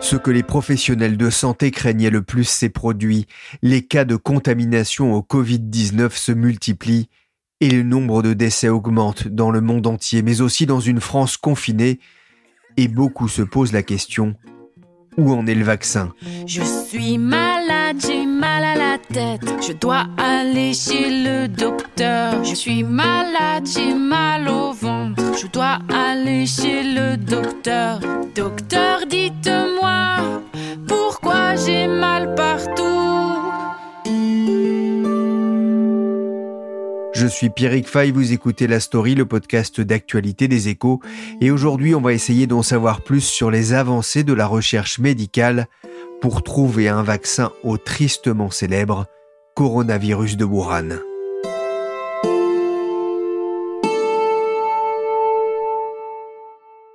Ce que les professionnels de santé craignaient le plus, ces produits. Les cas de contamination au Covid-19 se multiplient et le nombre de décès augmente dans le monde entier, mais aussi dans une France confinée. Et beaucoup se posent la question où en est le vaccin? Je suis malade, j'ai mal à la tête. Je dois aller chez le docteur. Je suis malade, j'ai mal au ventre. Je dois aller chez le docteur. Docteur, dites-moi pourquoi j'ai mal partout? Je suis Pierrick Fay, vous écoutez La Story, le podcast d'actualité des échos, et aujourd'hui on va essayer d'en savoir plus sur les avancées de la recherche médicale pour trouver un vaccin au tristement célèbre coronavirus de Wuhan.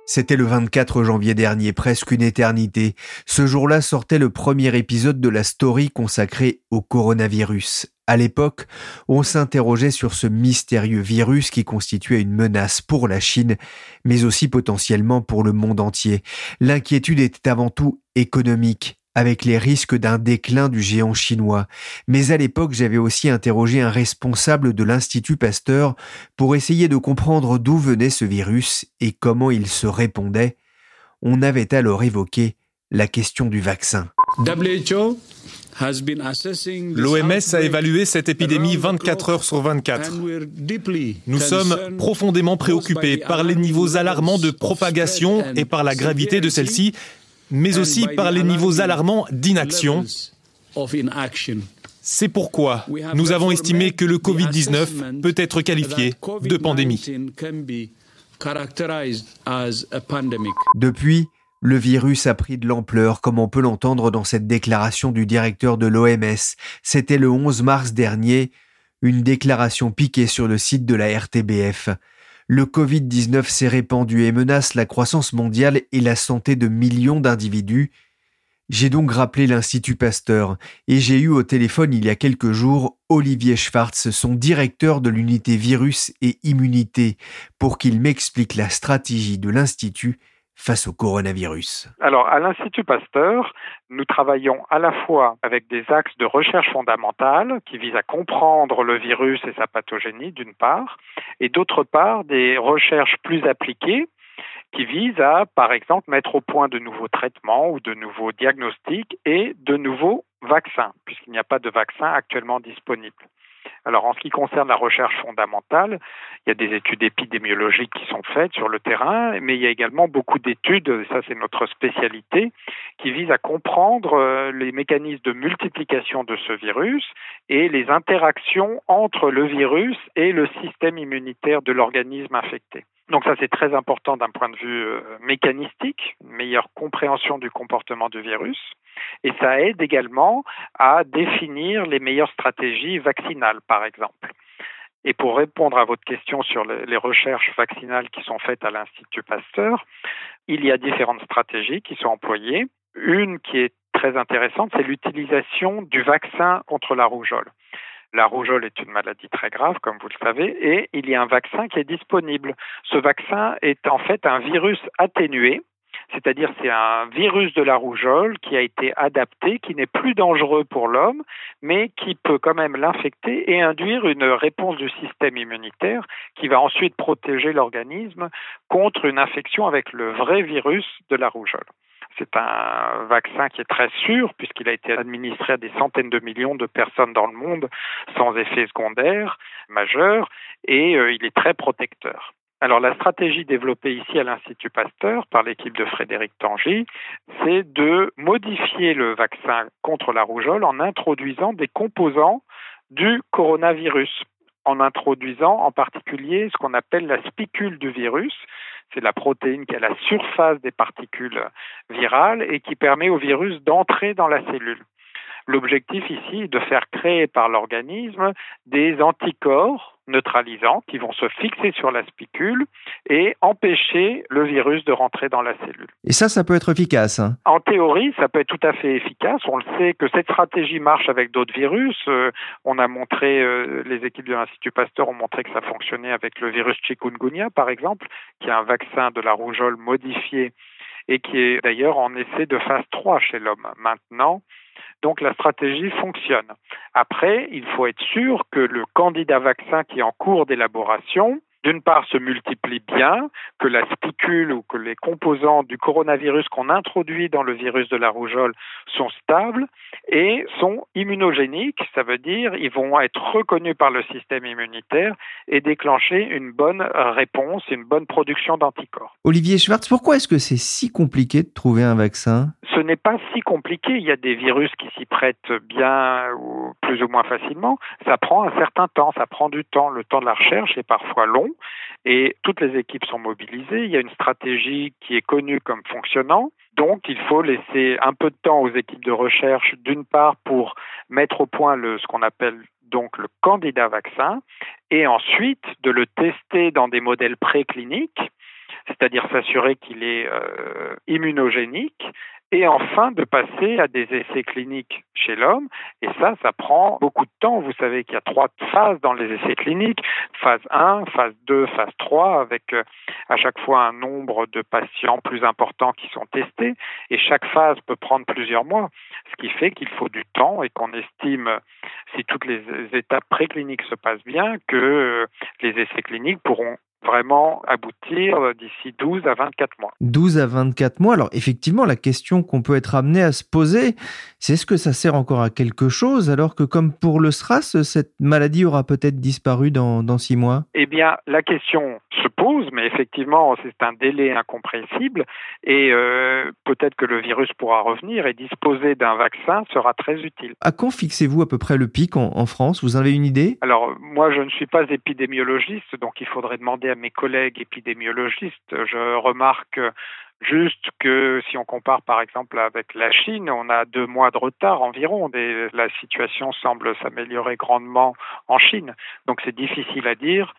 C'était le 24 janvier dernier, presque une éternité. Ce jour-là sortait le premier épisode de la story consacrée au coronavirus. À l'époque, on s'interrogeait sur ce mystérieux virus qui constituait une menace pour la Chine, mais aussi potentiellement pour le monde entier. L'inquiétude était avant tout économique avec les risques d'un déclin du géant chinois. Mais à l'époque, j'avais aussi interrogé un responsable de l'Institut Pasteur pour essayer de comprendre d'où venait ce virus et comment il se répondait. On avait alors évoqué la question du vaccin. L'OMS a évalué cette épidémie 24 heures sur 24. Nous sommes profondément préoccupés par les niveaux alarmants de propagation et par la gravité de celle-ci, mais aussi par les niveaux alarmants d'inaction. C'est pourquoi nous avons estimé que le Covid-19 peut être qualifié de pandémie. Depuis, le virus a pris de l'ampleur, comme on peut l'entendre dans cette déclaration du directeur de l'OMS. C'était le 11 mars dernier, une déclaration piquée sur le site de la RTBF le Covid-19 s'est répandu et menace la croissance mondiale et la santé de millions d'individus. J'ai donc rappelé l'Institut Pasteur et j'ai eu au téléphone il y a quelques jours Olivier Schwartz, son directeur de l'unité virus et immunité, pour qu'il m'explique la stratégie de l'Institut face au coronavirus Alors, à l'Institut Pasteur, nous travaillons à la fois avec des axes de recherche fondamentale qui visent à comprendre le virus et sa pathogénie, d'une part, et d'autre part, des recherches plus appliquées qui visent à, par exemple, mettre au point de nouveaux traitements ou de nouveaux diagnostics et de nouveaux vaccins, puisqu'il n'y a pas de vaccin actuellement disponible. Alors en ce qui concerne la recherche fondamentale, il y a des études épidémiologiques qui sont faites sur le terrain, mais il y a également beaucoup d'études, ça c'est notre spécialité, qui visent à comprendre euh, les mécanismes de multiplication de ce virus et les interactions entre le virus et le système immunitaire de l'organisme infecté. Donc ça c'est très important d'un point de vue euh, mécanistique, une meilleure compréhension du comportement du virus, et ça aide également à définir les meilleures stratégies vaccinales par exemple. Et pour répondre à votre question sur les recherches vaccinales qui sont faites à l'Institut Pasteur, il y a différentes stratégies qui sont employées. Une qui est très intéressante, c'est l'utilisation du vaccin contre la rougeole. La rougeole est une maladie très grave, comme vous le savez, et il y a un vaccin qui est disponible. Ce vaccin est en fait un virus atténué, c'est-à-dire c'est un virus de la rougeole qui a été adapté, qui n'est plus dangereux pour l'homme, mais qui peut quand même l'infecter et induire une réponse du système immunitaire qui va ensuite protéger l'organisme contre une infection avec le vrai virus de la rougeole. C'est un vaccin qui est très sûr puisqu'il a été administré à des centaines de millions de personnes dans le monde sans effet secondaire majeur et euh, il est très protecteur. Alors la stratégie développée ici à l'Institut Pasteur par l'équipe de Frédéric Tangy, c'est de modifier le vaccin contre la rougeole en introduisant des composants du coronavirus en introduisant en particulier ce qu'on appelle la spicule du virus. C'est la protéine qui est à la surface des particules virales et qui permet au virus d'entrer dans la cellule. L'objectif ici est de faire créer par l'organisme des anticorps neutralisants qui vont se fixer sur la spicule et empêcher le virus de rentrer dans la cellule. Et ça, ça peut être efficace hein En théorie, ça peut être tout à fait efficace. On le sait que cette stratégie marche avec d'autres virus. Euh, on a montré, euh, les équipes de l'Institut Pasteur ont montré que ça fonctionnait avec le virus chikungunya, par exemple, qui est un vaccin de la rougeole modifié et qui est d'ailleurs en essai de phase 3 chez l'homme maintenant. Donc la stratégie fonctionne. Après, il faut être sûr que le candidat vaccin qui est en cours d'élaboration d'une part, se multiplie bien, que la spicule ou que les composants du coronavirus qu'on introduit dans le virus de la rougeole sont stables et sont immunogéniques, ça veut dire ils vont être reconnus par le système immunitaire et déclencher une bonne réponse, une bonne production d'anticorps. Olivier Schwartz, pourquoi est-ce que c'est si compliqué de trouver un vaccin? Ce n'est pas si compliqué, il y a des virus qui s'y prêtent bien ou plus ou moins facilement, ça prend un certain temps, ça prend du temps, le temps de la recherche est parfois long et toutes les équipes sont mobilisées. Il y a une stratégie qui est connue comme fonctionnant. Donc, il faut laisser un peu de temps aux équipes de recherche, d'une part, pour mettre au point ce qu'on appelle donc le candidat vaccin, et ensuite de le tester dans des modèles précliniques, c'est-à-dire s'assurer qu'il est euh, immunogénique et enfin de passer à des essais cliniques chez l'homme. Et ça, ça prend beaucoup de temps. Vous savez qu'il y a trois phases dans les essais cliniques, phase 1, phase 2, phase 3, avec euh, à chaque fois un nombre de patients plus important qui sont testés. Et chaque phase peut prendre plusieurs mois, ce qui fait qu'il faut du temps et qu'on estime, si toutes les étapes précliniques se passent bien, que euh, les essais cliniques pourront vraiment aboutir d'ici 12 à 24 mois. 12 à 24 mois. Alors effectivement, la question qu'on peut être amené à se poser, c'est est-ce que ça sert encore à quelque chose alors que comme pour le SRAS, cette maladie aura peut-être disparu dans, dans 6 mois? Eh bien, la question se pose, mais effectivement, c'est un délai incompréhensible et euh, peut-être que le virus pourra revenir et disposer d'un vaccin sera très utile. À quand fixez-vous à peu près le pic en, en France? Vous avez une idée? Alors, moi, je ne suis pas épidémiologiste, donc il faudrait demander à mes collègues épidémiologistes. Je remarque Juste que si on compare par exemple avec la Chine, on a deux mois de retard environ. la situation semble s'améliorer grandement en Chine. Donc c'est difficile à dire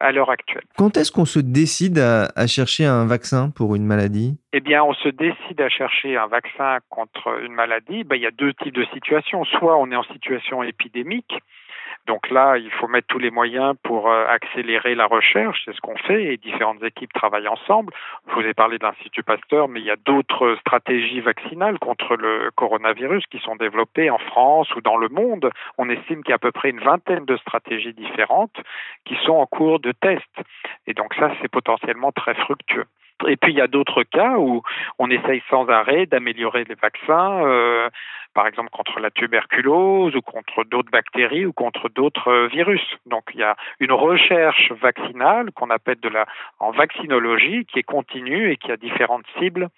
à l'heure actuelle. Quand est-ce qu'on se décide à, chercher un vaccin pour une maladie? Eh bien, on se décide à chercher un vaccin contre une maladie. Ben, il y a deux types de situations. Soit on est en situation épidémique, donc là, il faut mettre tous les moyens pour euh, accélérer la recherche, c'est ce qu'on fait, et différentes équipes travaillent ensemble. Je vous ai parlé de l'Institut Pasteur, mais il y a d'autres stratégies vaccinales contre le coronavirus qui sont développées en France ou dans le monde. On estime qu'il y a à peu près une vingtaine de stratégies différentes qui sont en cours de test. Et donc ça, c'est potentiellement très fructueux. Et puis il y a d'autres cas où on essaye sans arrêt d'améliorer les vaccins, euh, par exemple contre la tuberculose ou contre d'autres bactéries ou contre d'autres euh, virus. Donc il y a une recherche vaccinale qu'on appelle de la en vaccinologie qui est continue et qui a différentes cibles,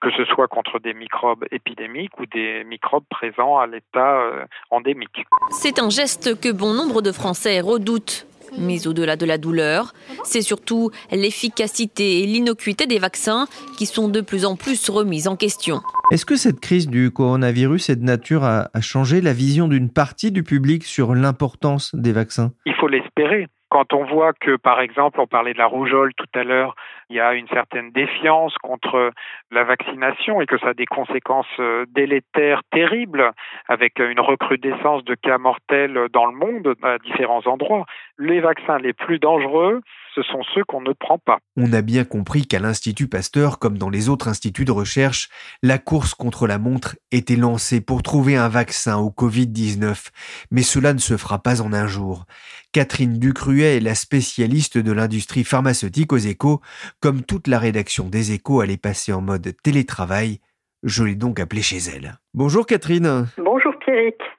que ce soit contre des microbes épidémiques ou des microbes présents à l'état euh, endémique. C'est un geste que bon nombre de Français redoutent mais au-delà de la douleur, c'est surtout l'efficacité et l'innocuité des vaccins qui sont de plus en plus remises en question. Est-ce que cette crise du coronavirus est de nature à, changer la vision d'une partie du public sur l'importance des vaccins? Il faut l'espérer. Quand on voit que, par exemple, on parlait de la rougeole tout à l'heure, il y a une certaine défiance contre la vaccination et que ça a des conséquences euh, délétères terribles avec une recrudescence de cas mortels dans le monde à différents endroits. Les vaccins les plus dangereux, ce sont ceux qu'on ne prend pas. On a bien compris qu'à l'Institut Pasteur, comme dans les autres instituts de recherche, la course contre la montre était lancée pour trouver un vaccin au Covid-19. Mais cela ne se fera pas en un jour. Catherine Ducruet est la spécialiste de l'industrie pharmaceutique aux échos. Comme toute la rédaction des échos allait passer en mode télétravail, je l'ai donc appelée chez elle. Bonjour Catherine. Bonjour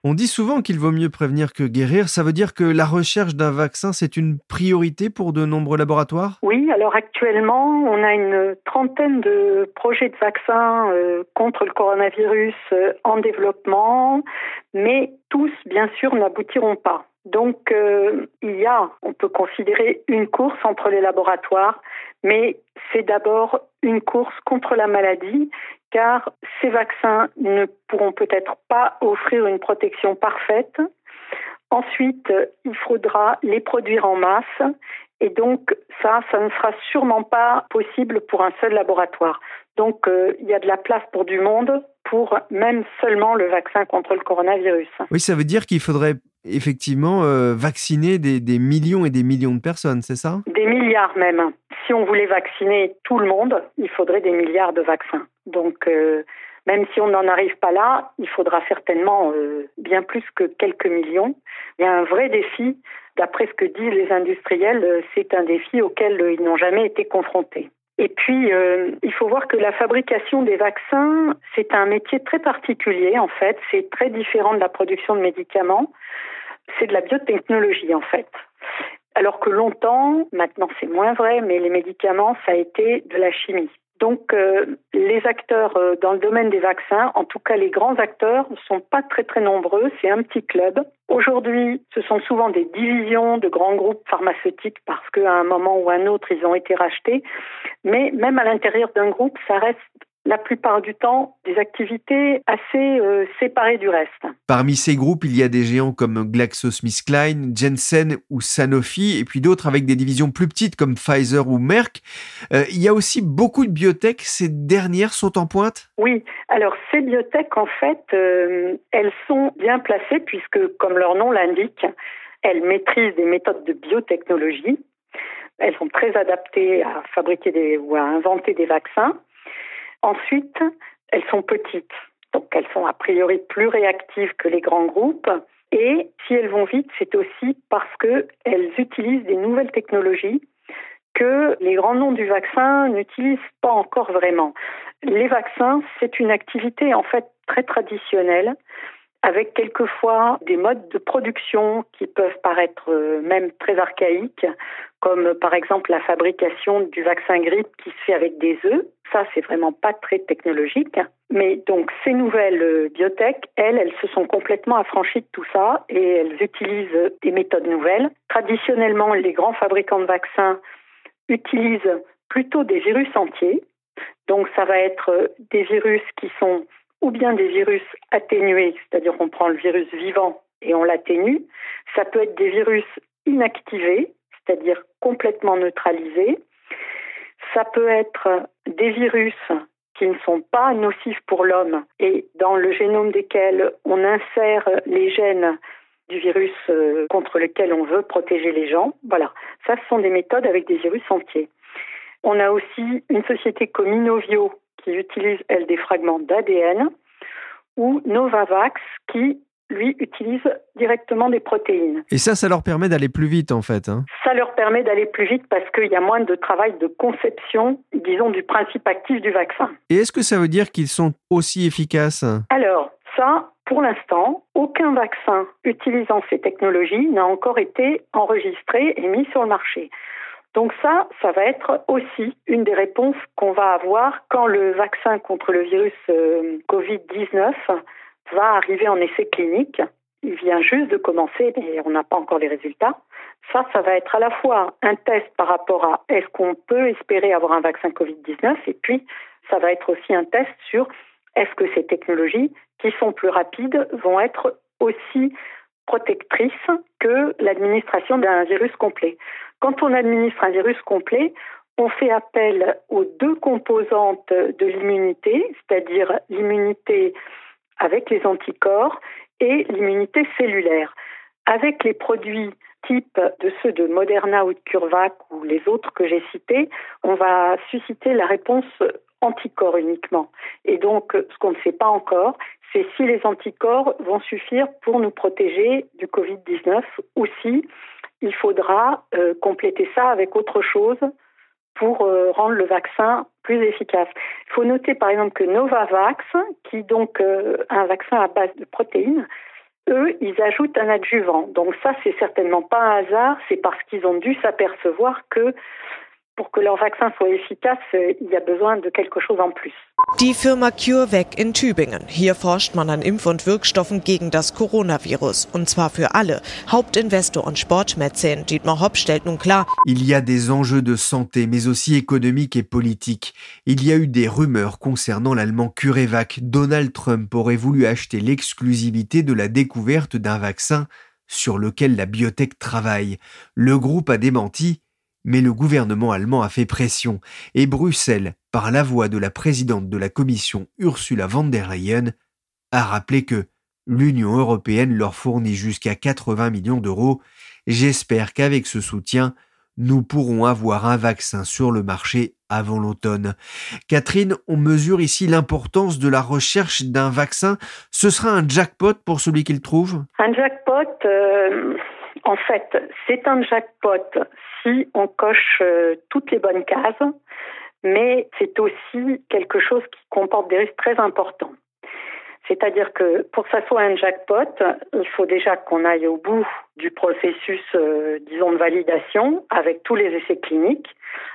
On dit souvent qu'il vaut mieux prévenir que guérir. Ça veut dire que la recherche d'un vaccin, c'est une priorité pour de nombreux laboratoires? Oui, alors actuellement, on a une trentaine de projets de vaccins euh, contre le coronavirus euh, en développement, mais tous, bien sûr, n'aboutiront pas. Donc euh, il y a, on peut considérer une course entre les laboratoires, mais c'est d'abord une course contre la maladie, car ces vaccins ne pourront peut-être pas offrir une protection parfaite. Ensuite, il faudra les produire en masse et donc ça, ça ne sera sûrement pas possible pour un seul laboratoire. Donc euh, il y a de la place pour du monde pour même seulement le vaccin contre le coronavirus. Oui, ça veut dire qu'il faudrait effectivement euh, vacciner des, millions et des millions de personnes, c'est ça? Des milliards même. Si on voulait vacciner tout le monde, il faudrait des milliards de vaccins. Donc euh, même si on n'en arrive pas là, il faudra certainement euh, bien plus que quelques millions. Il y a un vrai défi. D'après ce que disent les industriels, c'est un défi auquel ils n'ont jamais été confrontés. Et puis, il faut voir que la fabrication des vaccins, c'est un métier très particulier, en fait. C'est très différent de la production de médicaments. C'est de la biotechnologie, en fait. Alors que longtemps, maintenant c'est moins vrai, mais les médicaments, ça a été de la chimie. Donc, euh, les acteurs euh, dans le domaine des vaccins, en tout cas les grands acteurs, ne sont pas très très nombreux. C'est un petit club. Aujourd'hui, ce sont souvent des divisions de grands groupes pharmaceutiques parce qu'à un moment ou un autre, ils ont été rachetés. Mais même à l'intérieur d'un groupe, ça reste la plupart du temps des activités assez euh, séparées du reste. Parmi ces groupes, il y a des géants comme GlaxoSmithKline, Jensen ou Sanofi, et puis d'autres avec des divisions plus petites comme Pfizer ou Merck. Euh, il y a aussi beaucoup de biotech. Ces dernières sont en pointe? Oui. Alors ces biotech, en fait, euh, elles sont bien placées puisque, comme leur nom l'indique, elles maîtrisent des méthodes de biotechnologie. Elles sont très adaptées à fabriquer des, ou à inventer des vaccins. Ensuite, elles sont petites, donc elles sont a priori plus réactives que les grands groupes. Et si elles vont vite, c'est aussi parce qu'elles utilisent des nouvelles technologies que les grands noms du vaccin n'utilisent pas encore vraiment. Les vaccins, c'est une activité en fait très traditionnelle avec quelquefois des modes de production qui peuvent paraître euh, même très archaïques, comme par exemple la fabrication du vaccin grippe qui se fait avec des œufs. Ça, c'est vraiment pas très technologique. Mais donc, ces nouvelles euh, biotech, elles, elles se sont complètement affranchies de tout ça et elles utilisent des méthodes nouvelles. Traditionnellement, les grands fabricants de vaccins utilisent plutôt des virus entiers. Donc, ça va être euh, des virus qui sont ou bien des virus atténués, c'est-à-dire qu'on prend le virus vivant et on l'atténue. Ça peut être des virus inactivés, c'est-à-dire complètement neutralisés. Ça peut être des virus qui ne sont pas nocifs pour l'homme et dans le génome desquels on insère les gènes du virus euh, contre lequel on veut protéger les gens. Voilà, ça ce sont des méthodes avec des virus entiers. On a aussi une société comme Inovio qui utilise, elle, des fragments d'ADN, ou Novavax, qui, lui, utilise directement des protéines. Et ça, ça leur permet d'aller plus vite, en fait. Hein. Ça leur permet d'aller plus vite parce qu'il y a moins de travail de conception, disons, du principe actif du vaccin. Et est-ce que ça veut dire qu'ils sont aussi efficaces? Alors, ça, pour l'instant, aucun vaccin utilisant ces technologies n'a encore été enregistré et mis sur le marché. Donc ça, ça va être aussi une des réponses qu'on va avoir quand le vaccin contre le virus euh, Covid-19 va arriver en essai clinique. Il vient juste de commencer, mais on n'a pas encore les résultats. Ça, ça va être à la fois un test par rapport à est-ce qu'on peut espérer avoir un vaccin Covid-19 et puis ça va être aussi un test sur est-ce que ces technologies qui sont plus rapides vont être aussi protectrices que l'administration d'un virus complet. Quand on administre un virus complet, on fait appel aux deux composantes de l'immunité, c'est-à-dire l'immunité avec les anticorps et l'immunité cellulaire. Avec les produits type de ceux de Moderna ou de CureVac ou les autres que j'ai cités, on va susciter la réponse anticorps uniquement. Et donc, ce qu'on ne sait pas encore, c'est si les anticorps vont suffire pour nous protéger du Covid-19 ou si il faudra euh, compléter ça avec autre chose pour euh, rendre le vaccin plus efficace. Il faut noter par exemple que Novavax, qui donc euh, un vaccin à base de protéines, eux, ils ajoutent un adjuvant. Donc ça, c'est certainement pas un hasard, c'est parce qu'ils ont dû s'apercevoir que pour que leur vaccin soit efficace, euh, il y a besoin de quelque chose en plus. Die Firma CureVac in Tübingen. Hier forscht man an Impf- und Wirkstoffen gegen das Coronavirus. Und zwar für alle. Hauptinvestor und Sportmäzen Dietmar Hopp stellt nun klar. Il y a des enjeux de santé, mais aussi économiques et politiques. Il y a eu des rumeurs concernant l'allemand CureVac. Donald Trump aurait voulu acheter l'exclusivité de la découverte d'un vaccin sur lequel la biotech travaille. Le groupe a démenti mais le gouvernement allemand a fait pression et Bruxelles, par la voix de la présidente de la Commission Ursula von der Leyen, a rappelé que l'Union européenne leur fournit jusqu'à 80 millions d'euros. J'espère qu'avec ce soutien, nous pourrons avoir un vaccin sur le marché avant l'automne. Catherine, on mesure ici l'importance de la recherche d'un vaccin. Ce sera un jackpot pour celui qu'il trouve? Un jackpot, euh, en fait, c'est un jackpot on coche euh, toutes les bonnes cases, mais c'est aussi quelque chose qui comporte des risques très importants. C'est-à-dire que pour que ça soit un jackpot, il faut déjà qu'on aille au bout du processus, euh, disons, de validation avec tous les essais cliniques.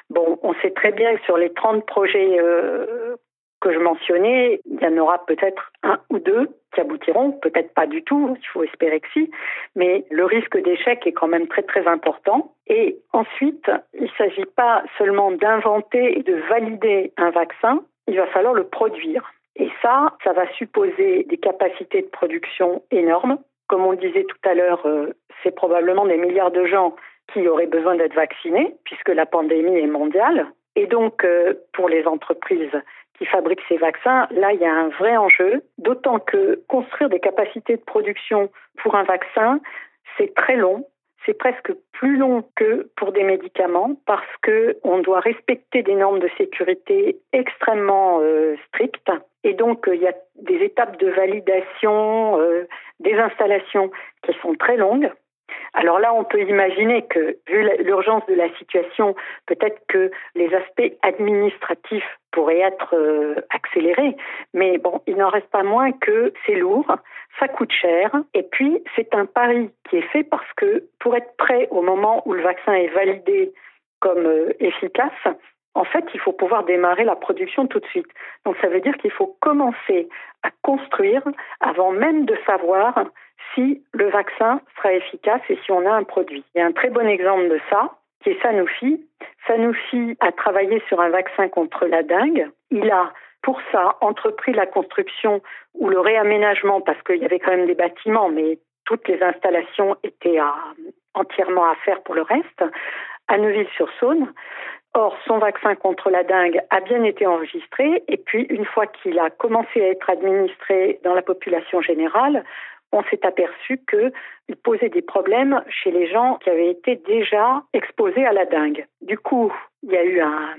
Bon, on sait très bien que sur les 30 projets euh, que je mentionnais, il y en aura peut-être un ou deux qui aboutiront, peut-être pas du tout, il faut espérer que si, mais le risque d'échec est quand même très très important. Et ensuite, il ne s'agit pas seulement d'inventer et de valider un vaccin, il va falloir le produire. Et ça, ça va supposer des capacités de production énormes. Comme on disait tout à l'heure, euh, c'est probablement des milliards de gens qui auraient besoin d'être vaccinés, puisque la pandémie est mondiale. Et donc, euh, pour les entreprises qui fabriquent ces vaccins, là, il y a un vrai enjeu, d'autant que construire des capacités de production pour un vaccin, c'est très long. C'est presque plus long que pour des médicaments parce que on doit respecter des normes de sécurité extrêmement euh, strictes et donc il y a des étapes de validation euh, des installations qui sont très longues alors là, on peut imaginer que, vu l'urgence de la situation, peut-être que les aspects administratifs pourraient être euh, accélérés, mais bon, il n'en reste pas moins que c'est lourd, ça coûte cher, et puis c'est un pari qui est fait parce que pour être prêt au moment où le vaccin est validé comme euh, efficace, en fait, il faut pouvoir démarrer la production tout de suite. Donc ça veut dire qu'il faut commencer à construire avant même de savoir si le vaccin sera efficace et si on a un produit. Il y a un très bon exemple de ça, qui est Sanofi. Sanofi a travaillé sur un vaccin contre la dengue. Il a pour ça entrepris la construction ou le réaménagement, parce qu'il y avait quand même des bâtiments, mais toutes les installations étaient entièrement à faire pour le reste, à Neuville-sur-Saône. Or, son vaccin contre la dengue a bien été enregistré et puis une fois qu'il a commencé à être administré dans la population générale, on s'est aperçu qu'il posait des problèmes chez les gens qui avaient été déjà exposés à la dengue. Du coup, il y a eu un,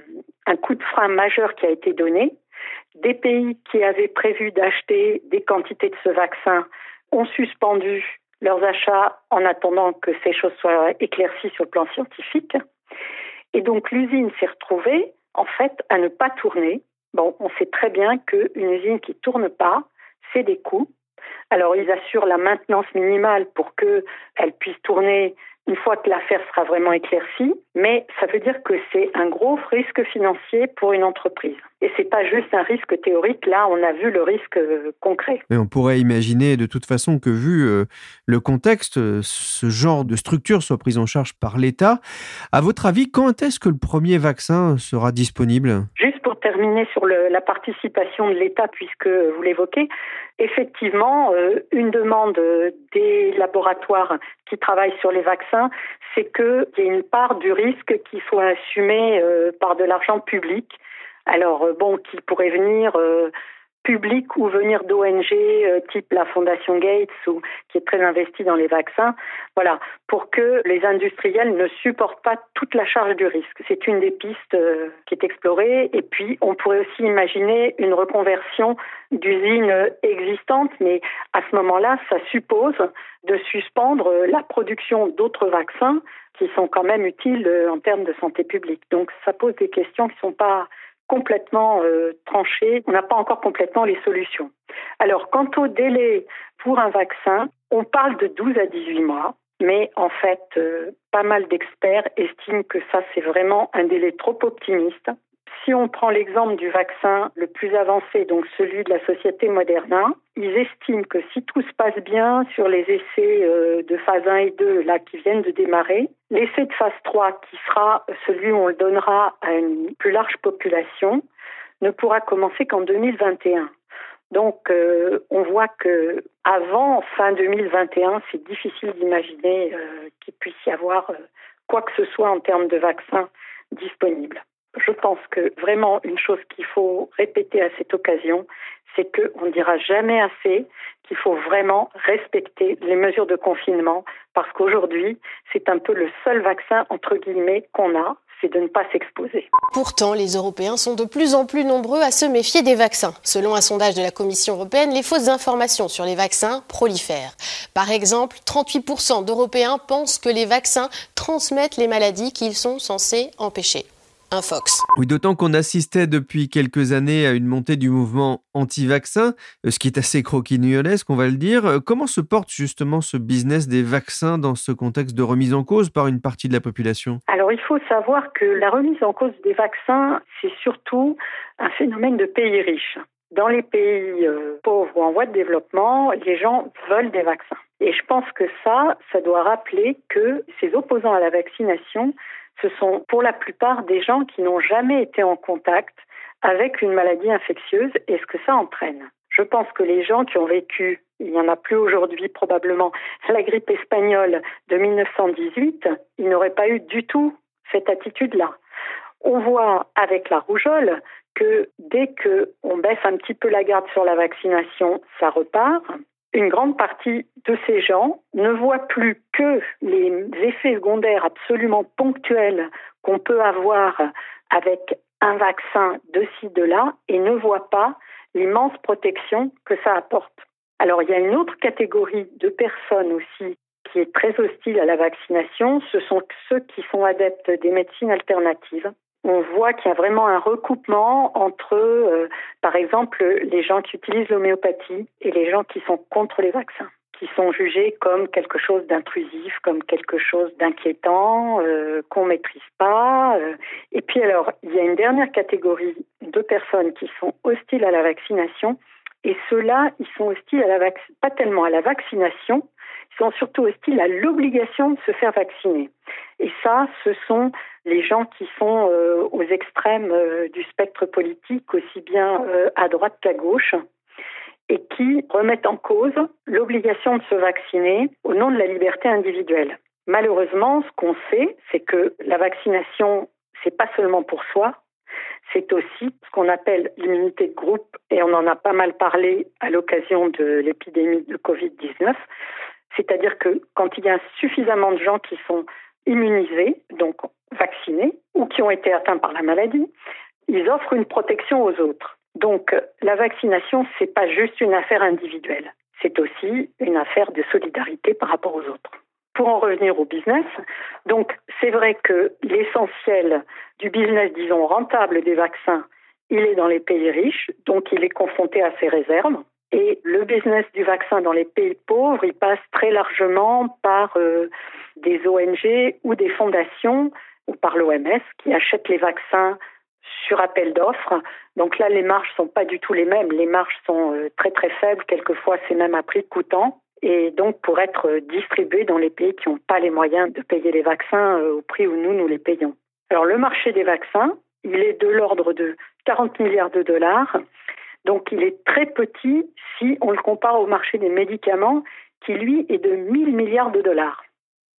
un coup de frein majeur qui a été donné. Des pays qui avaient prévu d'acheter des quantités de ce vaccin ont suspendu leurs achats en attendant que ces choses soient éclaircies sur le plan scientifique. Et donc l'usine s'est retrouvée en fait à ne pas tourner. Bon, on sait très bien qu'une usine qui tourne pas, c'est des coûts. Alors ils assurent la maintenance minimale pour qu'elle puisse tourner une fois que l'affaire sera vraiment éclaircie, mais ça veut dire que c'est un gros risque financier pour une entreprise. Et c'est pas juste un risque théorique, là on a vu le risque euh, concret. Mais on pourrait imaginer de toute façon que vu euh, le contexte, euh, ce genre de structure soit prise en charge par l'État. À votre avis, quand est-ce que le premier vaccin sera disponible? Juste pour terminer sur le, la participation de l'État, puisque vous l'évoquez, effectivement, une demande des laboratoires qui travaillent sur les vaccins, c'est qu'il y ait une part du risque qui soit assumée euh, par de l'argent public. Alors, euh, bon, qui pourrait venir euh, public ou venir d'ONG euh, type la Fondation Gates ou qui est très investie dans les vaccins, voilà, pour que les industriels ne supportent pas toute la charge du risque. C'est une des pistes euh, qui est explorée. Et puis, on pourrait aussi imaginer une reconversion d'usines existantes, mais à ce moment-là, ça suppose de suspendre la production d'autres vaccins qui sont quand même utiles euh, en termes de santé publique. Donc, ça pose des questions qui ne sont pas complètement euh, tranché. On n'a pas encore complètement les solutions. Alors, quant au délai pour un vaccin, on parle de 12 à 18 mois. Mais en fait, euh, pas mal d'experts estiment que ça, c'est vraiment un délai trop optimiste. Si on prend l'exemple du vaccin le plus avancé, donc celui de la société Moderna, ils estiment que si tout se passe bien sur les essais euh, de phase 1 et 2 là qui viennent de démarrer, l'essai de phase 3 qui sera celui où on le donnera à une plus large population ne pourra commencer qu'en 2021. Donc, euh, on voit que avant fin 2021, c'est difficile d'imaginer euh, qu'il puisse y avoir quoi que ce soit en termes de vaccins disponibles je pense que vraiment une chose qu'il faut répéter à cette occasion, c'est qu'on ne dira jamais assez qu'il faut vraiment respecter les mesures de confinement parce qu'aujourd'hui, c'est un peu le seul vaccin, entre guillemets, qu'on a, c'est de ne pas s'exposer. Pourtant, les Européens sont de plus en plus nombreux à se méfier des vaccins. Selon un sondage de la Commission européenne, les fausses informations sur les vaccins prolifèrent. Par exemple, 38% d'Européens pensent que les vaccins transmettent les maladies qu'ils sont censés empêcher. Fox. Oui, d'autant qu'on assistait depuis quelques années à une montée du mouvement anti-vaccin, euh, ce qui est assez croquignolesque, on va le dire. Euh, comment se porte justement ce business des vaccins dans ce contexte de remise en cause par une partie de la population? Alors, il faut savoir que la remise en cause des vaccins, c'est surtout un phénomène de pays riches. Dans les pays euh, pauvres ou en voie de développement, les gens veulent des vaccins. Et je pense que ça, ça doit rappeler que ces opposants à la vaccination ce sont pour la plupart des gens qui n'ont jamais été en contact avec une maladie infectieuse et ce que ça entraîne. Je pense que les gens qui ont vécu, il n'y en a plus aujourd'hui probablement, la grippe espagnole de 1918, ils n'auraient pas eu du tout cette attitude-là. On voit avec la rougeole que dès qu'on baisse un petit peu la garde sur la vaccination, ça repart. Une grande partie de ces gens ne voient plus que les effets secondaires absolument ponctuels qu'on peut avoir avec un vaccin de ci, de là, et ne voient pas l'immense protection que ça apporte. Alors il y a une autre catégorie de personnes aussi qui est très hostile à la vaccination, ce sont ceux qui sont adeptes des médecines alternatives on voit qu'il y a vraiment un recoupement entre, euh, par exemple, les gens qui utilisent l'homéopathie et les gens qui sont contre les vaccins, qui sont jugés comme quelque chose d'intrusif, comme quelque chose d'inquiétant, euh, qu'on maîtrise pas. Euh. Et puis alors, il y a une dernière catégorie de personnes qui sont hostiles à la vaccination, et ceux-là, ils sont hostiles à la pas tellement à la vaccination, sont surtout hostiles à l'obligation de se faire vacciner. Et ça, ce sont les gens qui sont euh, aux extrêmes euh, du spectre politique, aussi bien euh, à droite qu'à gauche, et qui remettent en cause l'obligation de se vacciner au nom de la liberté individuelle. Malheureusement, ce qu'on sait, c'est que la vaccination, c'est pas seulement pour soi, c'est aussi ce qu'on appelle l'immunité de groupe, et on en a pas mal parlé à l'occasion de l'épidémie de Covid-19. C'est-à-dire que quand il y a suffisamment de gens qui sont immunisés, donc vaccinés, ou qui ont été atteints par la maladie, ils offrent une protection aux autres. Donc la vaccination, c'est pas juste une affaire individuelle, c'est aussi une affaire de solidarité par rapport aux autres. Pour en revenir au business, donc c'est vrai que l'essentiel du business, disons, rentable des vaccins, il est dans les pays riches, donc il est confronté à ses réserves. Et le business du vaccin dans les pays pauvres, il passe très largement par euh, des ONG ou des fondations ou par l'OMS qui achètent les vaccins sur appel d'offres. Donc là, les marges sont pas du tout les mêmes. Les marges sont euh, très très faibles. Quelquefois, c'est même à prix coûtant. Et donc, pour être distribués dans les pays qui n'ont pas les moyens de payer les vaccins euh, au prix où nous, nous les payons. Alors, le marché des vaccins, il est de l'ordre de 40 milliards de dollars. Donc il est très petit si on le compare au marché des médicaments qui lui est de 1000 milliards de dollars.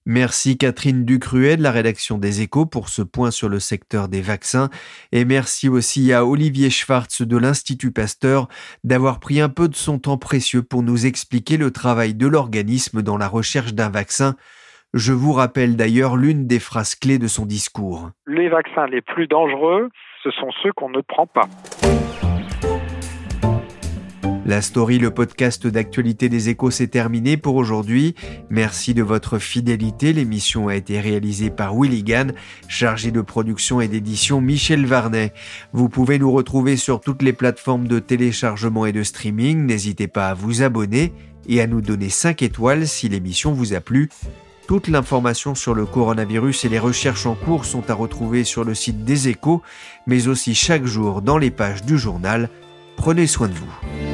Merci Catherine Ducruet de la rédaction des Échos pour ce point sur le secteur des vaccins et merci aussi à Olivier Schwartz de l'Institut Pasteur d'avoir pris un peu de son temps précieux pour nous expliquer le travail de l'organisme dans la recherche d'un vaccin. Je vous rappelle d'ailleurs l'une des phrases clés de son discours. Les vaccins les plus dangereux, ce sont ceux qu'on ne prend pas. La story, le podcast d'actualité des échos, s'est terminé pour aujourd'hui. Merci de votre fidélité. L'émission a été réalisée par Willy Gann, chargé de production et d'édition Michel Varnet. Vous pouvez nous retrouver sur toutes les plateformes de téléchargement et de streaming. N'hésitez pas à vous abonner et à nous donner 5 étoiles si l'émission vous a plu. Toute l'information sur le coronavirus et les recherches en cours sont à retrouver sur le site des échos, mais aussi chaque jour dans les pages du journal. Prenez soin de vous.